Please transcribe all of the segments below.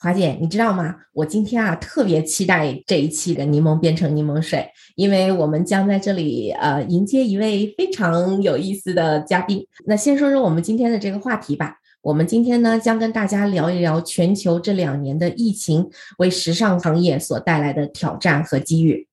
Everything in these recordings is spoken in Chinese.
华姐，你知道吗？我今天啊特别期待这一期的柠檬变成柠檬水，因为我们将在这里呃迎接一位非常有意思的嘉宾。那先说说我们今天的这个话题吧。我们今天呢将跟大家聊一聊全球这两年的疫情为时尚行业所带来的挑战和机遇。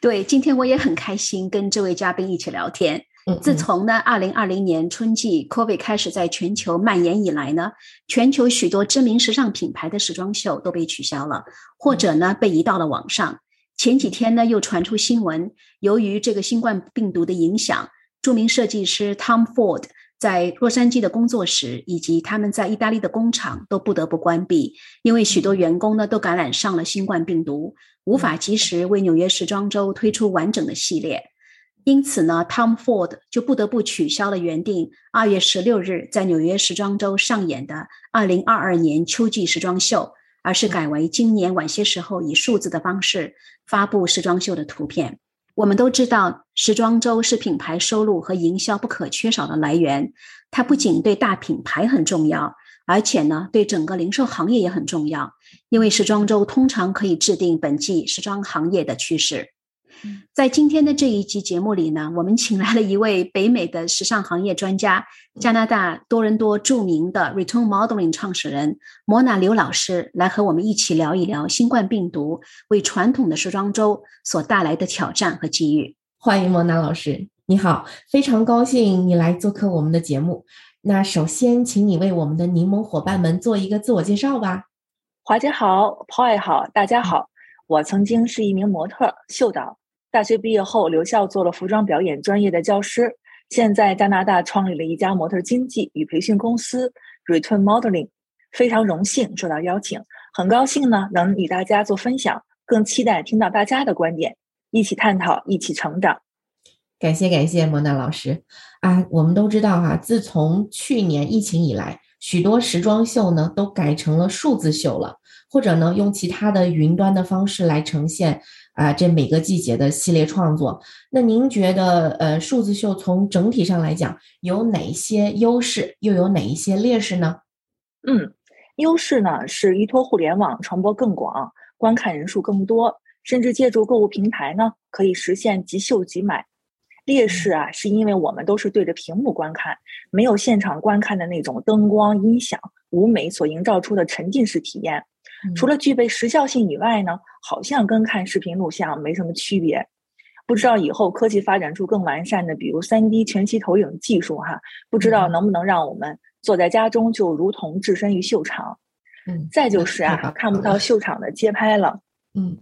对，今天我也很开心跟这位嘉宾一起聊天。自从呢，二零二零年春季 COVID 开始在全球蔓延以来呢，全球许多知名时尚品牌的时装秀都被取消了，或者呢被移到了网上。前几天呢，又传出新闻，由于这个新冠病毒的影响，著名设计师 Tom Ford 在洛杉矶的工作室以及他们在意大利的工厂都不得不关闭，因为许多员工呢都感染上了新冠病毒，无法及时为纽约时装周推出完整的系列。因此呢，Tom Ford 就不得不取消了原定二月十六日在纽约时装周上演的二零二二年秋季时装秀，而是改为今年晚些时候以数字的方式发布时装秀的图片。我们都知道，时装周是品牌收入和营销不可缺少的来源。它不仅对大品牌很重要，而且呢，对整个零售行业也很重要，因为时装周通常可以制定本季时装行业的趋势。在今天的这一集节目里呢，我们请来了一位北美的时尚行业专家，加拿大多伦多著名的 Return Modeling 创始人莫娜刘老师，来和我们一起聊一聊新冠病毒为传统的时装周所带来的挑战和机遇。欢迎莫娜老师，你好，非常高兴你来做客我们的节目。那首先，请你为我们的柠檬伙伴们做一个自我介绍吧。华姐好，Paul 好，大家好，我曾经是一名模特秀导。大学毕业后，留校做了服装表演专业的教师。现在加拿大创立了一家模特经纪与培训公司 Return Modeling，非常荣幸受到邀请，很高兴呢能与大家做分享，更期待听到大家的观点，一起探讨，一起成长。感谢感谢莫娜老师啊！我们都知道哈，自从去年疫情以来，许多时装秀呢都改成了数字秀了，或者呢用其他的云端的方式来呈现。啊，这每个季节的系列创作，那您觉得，呃，数字秀从整体上来讲有哪些优势，又有哪一些劣势呢？嗯，优势呢是依托互联网传播更广，观看人数更多，甚至借助购物平台呢可以实现即秀即买。劣势啊，是因为我们都是对着屏幕观看，没有现场观看的那种灯光、音响、舞美所营造出的沉浸式体验。除了具备时效性以外呢，好像跟看视频录像没什么区别。不知道以后科技发展出更完善的，比如三 D 全息投影技术哈，不知道能不能让我们坐在家中就如同置身于秀场。嗯，再就是啊，看不到秀场的街拍了。嗯，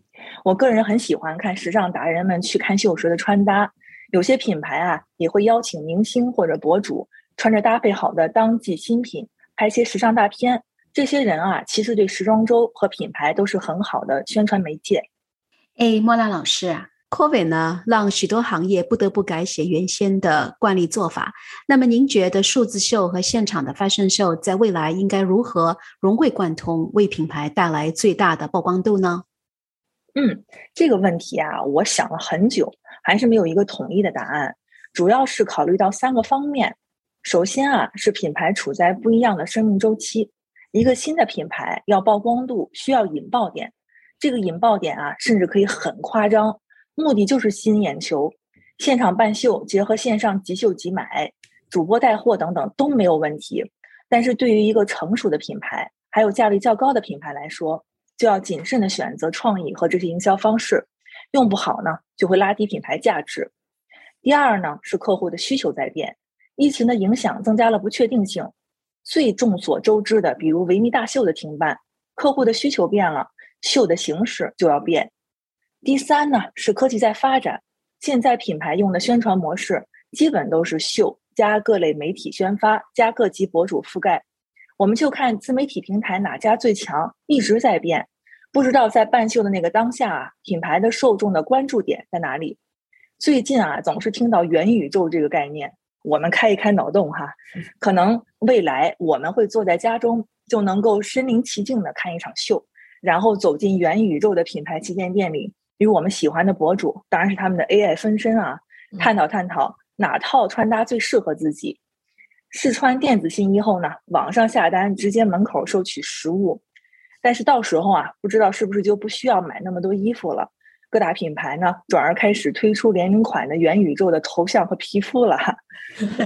我个人很喜欢看时尚达人们去看秀时的穿搭，有些品牌啊也会邀请明星或者博主穿着搭配好的当季新品拍些时尚大片。这些人啊，其实对时装周和品牌都是很好的宣传媒介。哎，莫拉老师啊，COVID 呢让许多行业不得不改写原先的惯例做法。那么，您觉得数字秀和现场的 fashion show 在未来应该如何融会贯通，为品牌带来最大的曝光度呢？嗯，这个问题啊，我想了很久，还是没有一个统一的答案。主要是考虑到三个方面。首先啊，是品牌处在不一样的生命周期。一个新的品牌要曝光度，需要引爆点。这个引爆点啊，甚至可以很夸张，目的就是吸引眼球。现场办秀结合线上即秀即买，主播带货等等都没有问题。但是对于一个成熟的品牌，还有价位较高的品牌来说，就要谨慎的选择创意和这些营销方式，用不好呢，就会拉低品牌价值。第二呢，是客户的需求在变，疫情的影响增加了不确定性。最众所周知的，比如维密大秀的停办，客户的需求变了，秀的形式就要变。第三呢，是科技在发展，现在品牌用的宣传模式基本都是秀加各类媒体宣发加各级博主覆盖。我们就看自媒体平台哪家最强，一直在变。不知道在办秀的那个当下啊，品牌的受众的关注点在哪里？最近啊，总是听到元宇宙这个概念。我们开一开脑洞哈，可能未来我们会坐在家中就能够身临其境的看一场秀，然后走进元宇宙的品牌旗舰店里，与我们喜欢的博主，当然是他们的 AI 分身啊，探讨探讨哪套穿搭最适合自己。试穿电子新衣后呢，网上下单，直接门口收取实物。但是到时候啊，不知道是不是就不需要买那么多衣服了。各大品牌呢，转而开始推出联名款的元宇宙的头像和皮肤了。哈。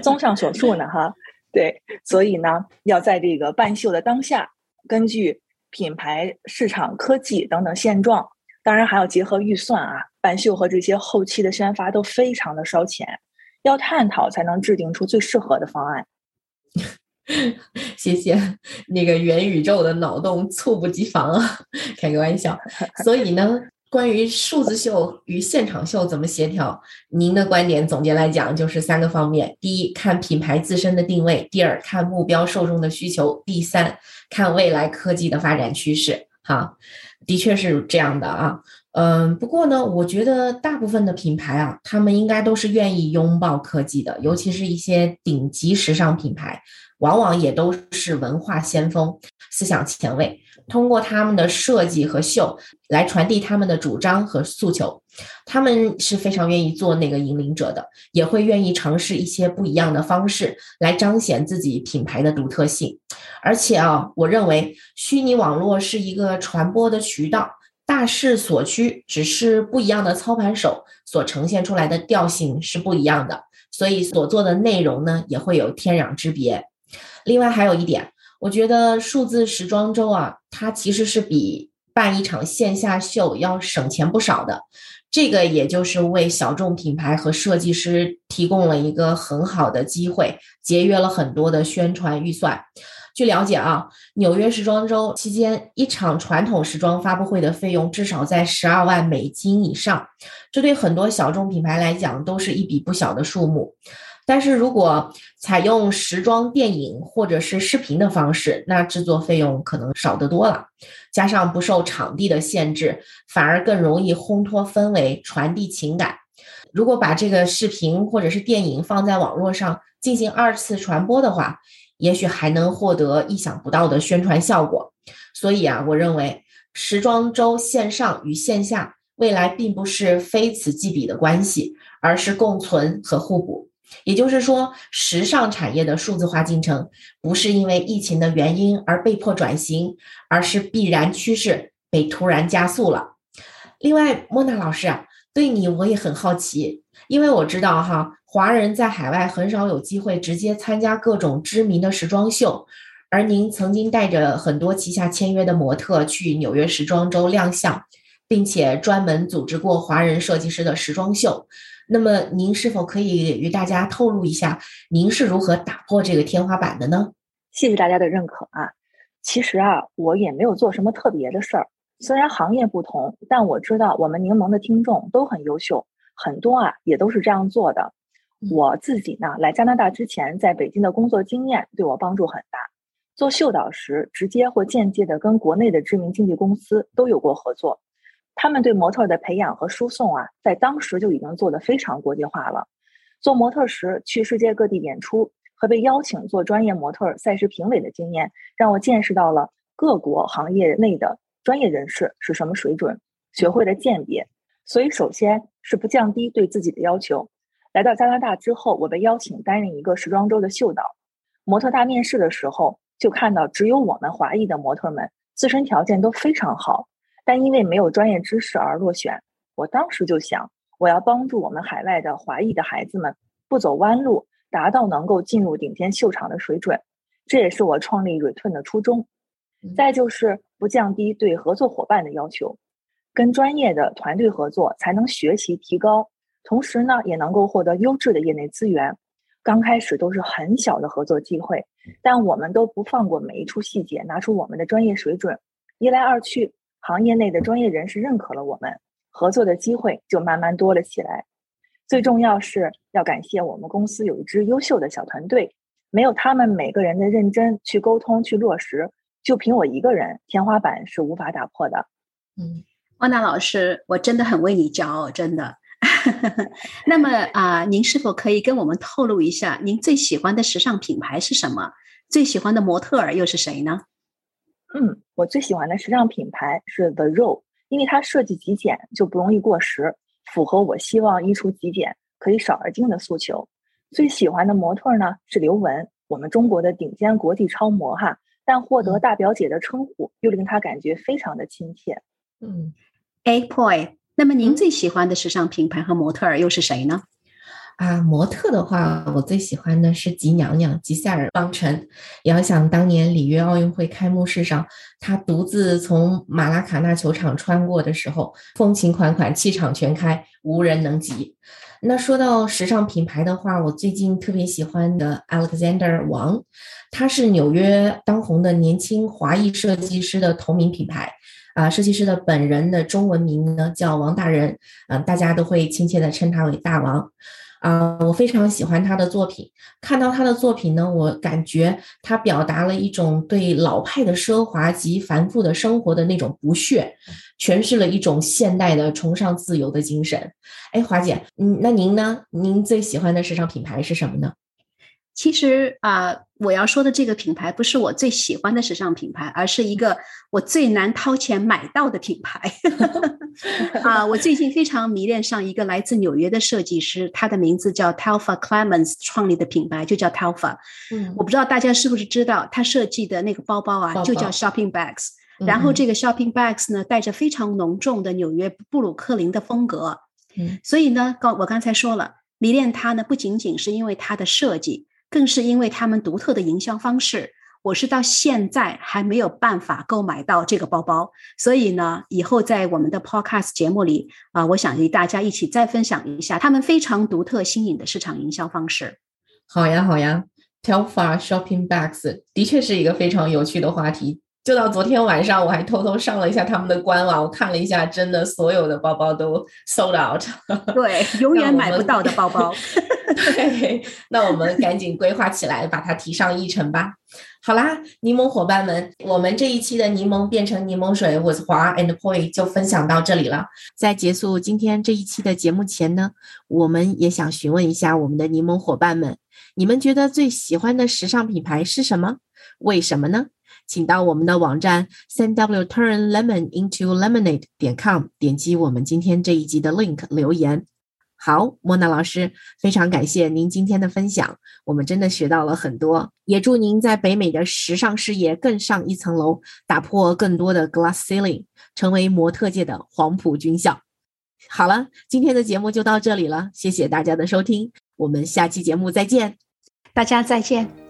综上所述呢，哈，对，所以呢，要在这个办秀的当下，根据品牌、市场、科技等等现状，当然还要结合预算啊，办秀和这些后期的宣发都非常的烧钱，要探讨才能制定出最适合的方案。谢谢，那个元宇宙的脑洞猝不及防啊，开个玩笑。所以呢，关于数字秀与现场秀怎么协调，您的观点总结来讲就是三个方面：第一，看品牌自身的定位；第二，看目标受众的需求；第三，看未来科技的发展趋势。哈，的确是这样的啊。嗯，不过呢，我觉得大部分的品牌啊，他们应该都是愿意拥抱科技的，尤其是一些顶级时尚品牌。往往也都是文化先锋、思想前卫，通过他们的设计和秀来传递他们的主张和诉求。他们是非常愿意做那个引领者的，也会愿意尝试一些不一样的方式来彰显自己品牌的独特性。而且啊，我认为虚拟网络是一个传播的渠道，大势所趋，只是不一样的操盘手所呈现出来的调性是不一样的，所以所做的内容呢也会有天壤之别。另外还有一点，我觉得数字时装周啊，它其实是比办一场线下秀要省钱不少的。这个也就是为小众品牌和设计师提供了一个很好的机会，节约了很多的宣传预算。据了解啊，纽约时装周期间一场传统时装发布会的费用至少在十二万美金以上，这对很多小众品牌来讲都是一笔不小的数目。但是如果采用时装电影或者是视频的方式，那制作费用可能少得多了，加上不受场地的限制，反而更容易烘托氛围、传递情感。如果把这个视频或者是电影放在网络上进行二次传播的话，也许还能获得意想不到的宣传效果。所以啊，我认为时装周线上与线下未来并不是非此即彼的关系，而是共存和互补。也就是说，时尚产业的数字化进程不是因为疫情的原因而被迫转型，而是必然趋势被突然加速了。另外，莫娜老师啊，对你我也很好奇，因为我知道哈，华人在海外很少有机会直接参加各种知名的时装秀，而您曾经带着很多旗下签约的模特去纽约时装周亮相，并且专门组织过华人设计师的时装秀。那么，您是否可以与大家透露一下，您是如何打破这个天花板的呢？谢谢大家的认可啊！其实啊，我也没有做什么特别的事儿。虽然行业不同，但我知道我们柠檬的听众都很优秀，很多啊也都是这样做的。我自己呢，来加拿大之前，在北京的工作经验对我帮助很大。做秀导时，直接或间接的跟国内的知名经纪公司都有过合作。他们对模特的培养和输送啊，在当时就已经做得非常国际化了。做模特时去世界各地演出和被邀请做专业模特赛事评委的经验，让我见识到了各国行业内的专业人士是什么水准，学会了鉴别。所以，首先是不降低对自己的要求。来到加拿大之后，我被邀请担任一个时装周的秀导。模特大面试的时候，就看到只有我们华裔的模特们自身条件都非常好。但因为没有专业知识而落选，我当时就想，我要帮助我们海外的华裔的孩子们不走弯路，达到能够进入顶尖秀场的水准。这也是我创立 Return 的初衷。再就是不降低对合作伙伴的要求，跟专业的团队合作才能学习提高，同时呢也能够获得优质的业内资源。刚开始都是很小的合作机会，但我们都不放过每一处细节，拿出我们的专业水准。一来二去。行业内的专业人士认可了我们，合作的机会就慢慢多了起来。最重要是要感谢我们公司有一支优秀的小团队，没有他们每个人的认真去沟通去落实，就凭我一个人，天花板是无法打破的。嗯，汪娜老师，我真的很为你骄傲，真的。那么啊，您是否可以跟我们透露一下，您最喜欢的时尚品牌是什么？最喜欢的模特儿又是谁呢？嗯，我最喜欢的时尚品牌是 The Row，因为它设计极简，就不容易过时，符合我希望衣橱极简可以少而精的诉求。最喜欢的模特呢是刘雯，我们中国的顶尖国际超模哈，但获得大表姐的称呼，又令她感觉非常的亲切。嗯，A Boy。那么您最喜欢的时尚品牌和模特儿又是谁呢？啊，模特的话，我最喜欢的是吉娘娘吉赛尔邦辰。遥想当年里约奥运会开幕式上，她独自从马拉卡纳球场穿过的时候，风情款款，气场全开，无人能及。那说到时尚品牌的话，我最近特别喜欢的 Alexander 王，他是纽约当红的年轻华裔设计师的同名品牌。啊，设计师的本人的中文名呢叫王大人，嗯，大家都会亲切的称他为大王。啊，我非常喜欢他的作品，看到他的作品呢，我感觉他表达了一种对老派的奢华及繁复的生活的那种不屑，诠释了一种现代的崇尚自由的精神。哎，华姐，嗯，那您呢？您最喜欢的时尚品牌是什么呢？其实啊，我要说的这个品牌不是我最喜欢的时尚品牌，而是一个我最难掏钱买到的品牌。啊，我最近非常迷恋上一个来自纽约的设计师，他的名字叫 Talfa Clemens，创立的品牌就叫 Talfa。嗯，我不知道大家是不是知道，他设计的那个包包啊，就叫 Shopping Bags。然后这个 Shopping Bags 呢，带着非常浓重的纽约布鲁克林的风格。嗯，所以呢，刚我刚才说了，迷恋它呢，不仅仅是因为它的设计。更是因为他们独特的营销方式，我是到现在还没有办法购买到这个包包。所以呢，以后在我们的 Podcast 节目里啊，我想与大家一起再分享一下他们非常独特新颖的市场营销方式。好呀，好呀，Telfar Shopping Bags 的确是一个非常有趣的话题。就到昨天晚上，我还偷偷上了一下他们的官网，我看了一下，真的所有的包包都 sold out。对，永远买不到的包包。对，那我们赶紧规划起来，把它提上议程吧。好啦，柠檬伙伴们，我们这一期的柠檬变成柠檬水，with 华 and Poi 就分享到这里了。在结束今天这一期的节目前呢，我们也想询问一下我们的柠檬伙伴们，你们觉得最喜欢的时尚品牌是什么？为什么呢？请到我们的网站三 w turn lemon into lemonade 点 com，点击我们今天这一集的 link 留言。好，莫娜老师，非常感谢您今天的分享，我们真的学到了很多。也祝您在北美的时尚事业更上一层楼，打破更多的 glass ceiling，成为模特界的黄埔军校。好了，今天的节目就到这里了，谢谢大家的收听，我们下期节目再见，大家再见。